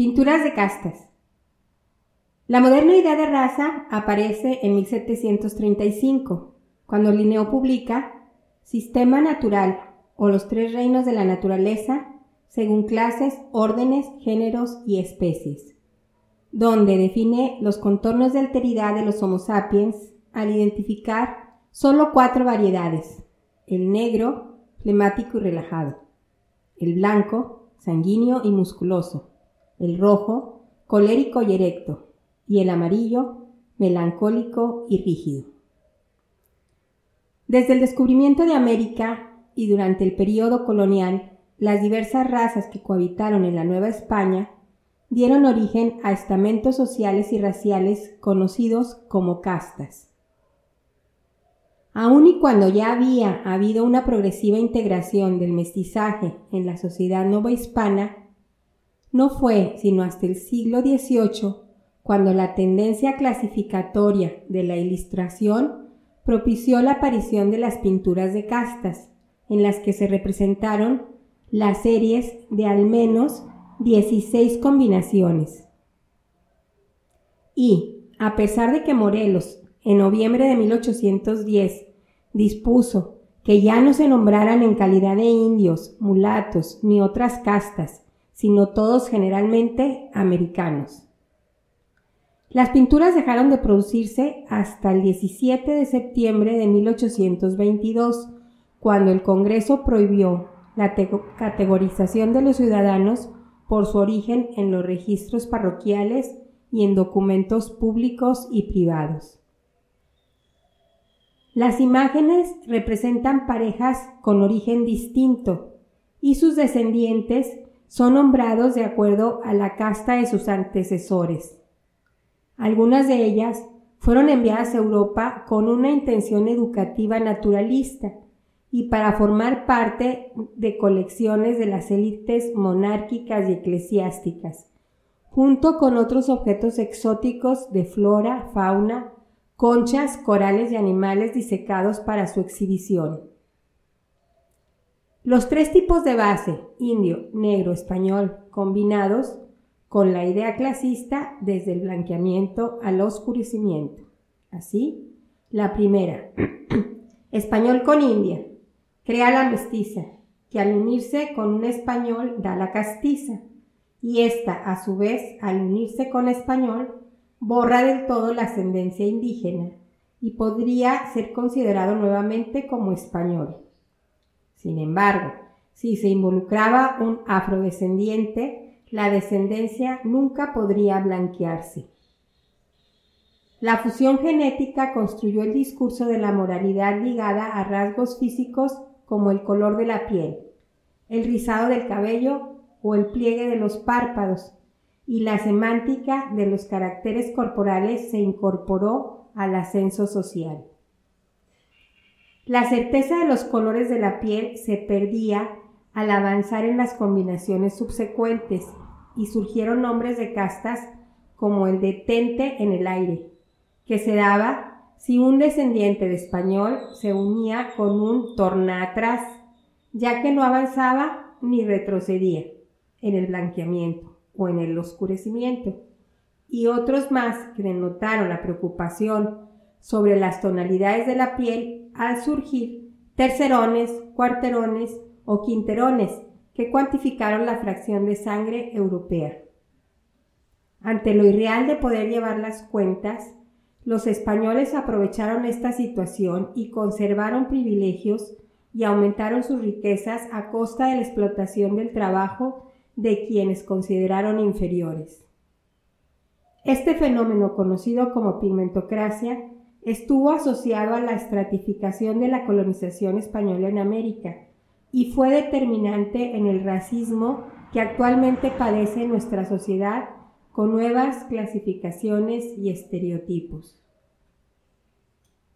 Pinturas de castas. La moderna idea de raza aparece en 1735, cuando Linneo publica Sistema Natural o los tres reinos de la naturaleza según clases, órdenes, géneros y especies, donde define los contornos de alteridad de los Homo sapiens al identificar solo cuatro variedades, el negro, flemático y relajado, el blanco, sanguíneo y musculoso, el rojo, colérico y erecto, y el amarillo, melancólico y rígido. Desde el descubrimiento de América y durante el período colonial, las diversas razas que cohabitaron en la Nueva España dieron origen a estamentos sociales y raciales conocidos como castas. Aun y cuando ya había habido una progresiva integración del mestizaje en la sociedad hispana, no fue sino hasta el siglo XVIII cuando la tendencia clasificatoria de la ilustración propició la aparición de las pinturas de castas, en las que se representaron las series de al menos 16 combinaciones. Y, a pesar de que Morelos en noviembre de 1810, dispuso que ya no se nombraran en calidad de indios, mulatos ni otras castas, sino todos generalmente americanos. Las pinturas dejaron de producirse hasta el 17 de septiembre de 1822, cuando el Congreso prohibió la categorización de los ciudadanos por su origen en los registros parroquiales y en documentos públicos y privados. Las imágenes representan parejas con origen distinto y sus descendientes son nombrados de acuerdo a la casta de sus antecesores. Algunas de ellas fueron enviadas a Europa con una intención educativa naturalista y para formar parte de colecciones de las élites monárquicas y eclesiásticas, junto con otros objetos exóticos de flora, fauna, conchas, corales y animales disecados para su exhibición. Los tres tipos de base, indio, negro, español, combinados con la idea clasista desde el blanqueamiento al oscurecimiento. Así, la primera, español con india, crea la mestiza, que al unirse con un español da la castiza, y esta, a su vez, al unirse con español, borra del todo la ascendencia indígena y podría ser considerado nuevamente como español. Sin embargo, si se involucraba un afrodescendiente, la descendencia nunca podría blanquearse. La fusión genética construyó el discurso de la moralidad ligada a rasgos físicos como el color de la piel, el rizado del cabello o el pliegue de los párpados, y la semántica de los caracteres corporales se incorporó al ascenso social. La certeza de los colores de la piel se perdía al avanzar en las combinaciones subsecuentes y surgieron nombres de castas como el de tente en el aire, que se daba si un descendiente de español se unía con un tornatras, ya que no avanzaba ni retrocedía en el blanqueamiento o en el oscurecimiento, y otros más que denotaron la preocupación sobre las tonalidades de la piel al surgir tercerones, cuarterones o quinterones que cuantificaron la fracción de sangre europea. Ante lo irreal de poder llevar las cuentas, los españoles aprovecharon esta situación y conservaron privilegios y aumentaron sus riquezas a costa de la explotación del trabajo de quienes consideraron inferiores. Este fenómeno, conocido como pigmentocracia, estuvo asociado a la estratificación de la colonización española en América y fue determinante en el racismo que actualmente padece nuestra sociedad con nuevas clasificaciones y estereotipos.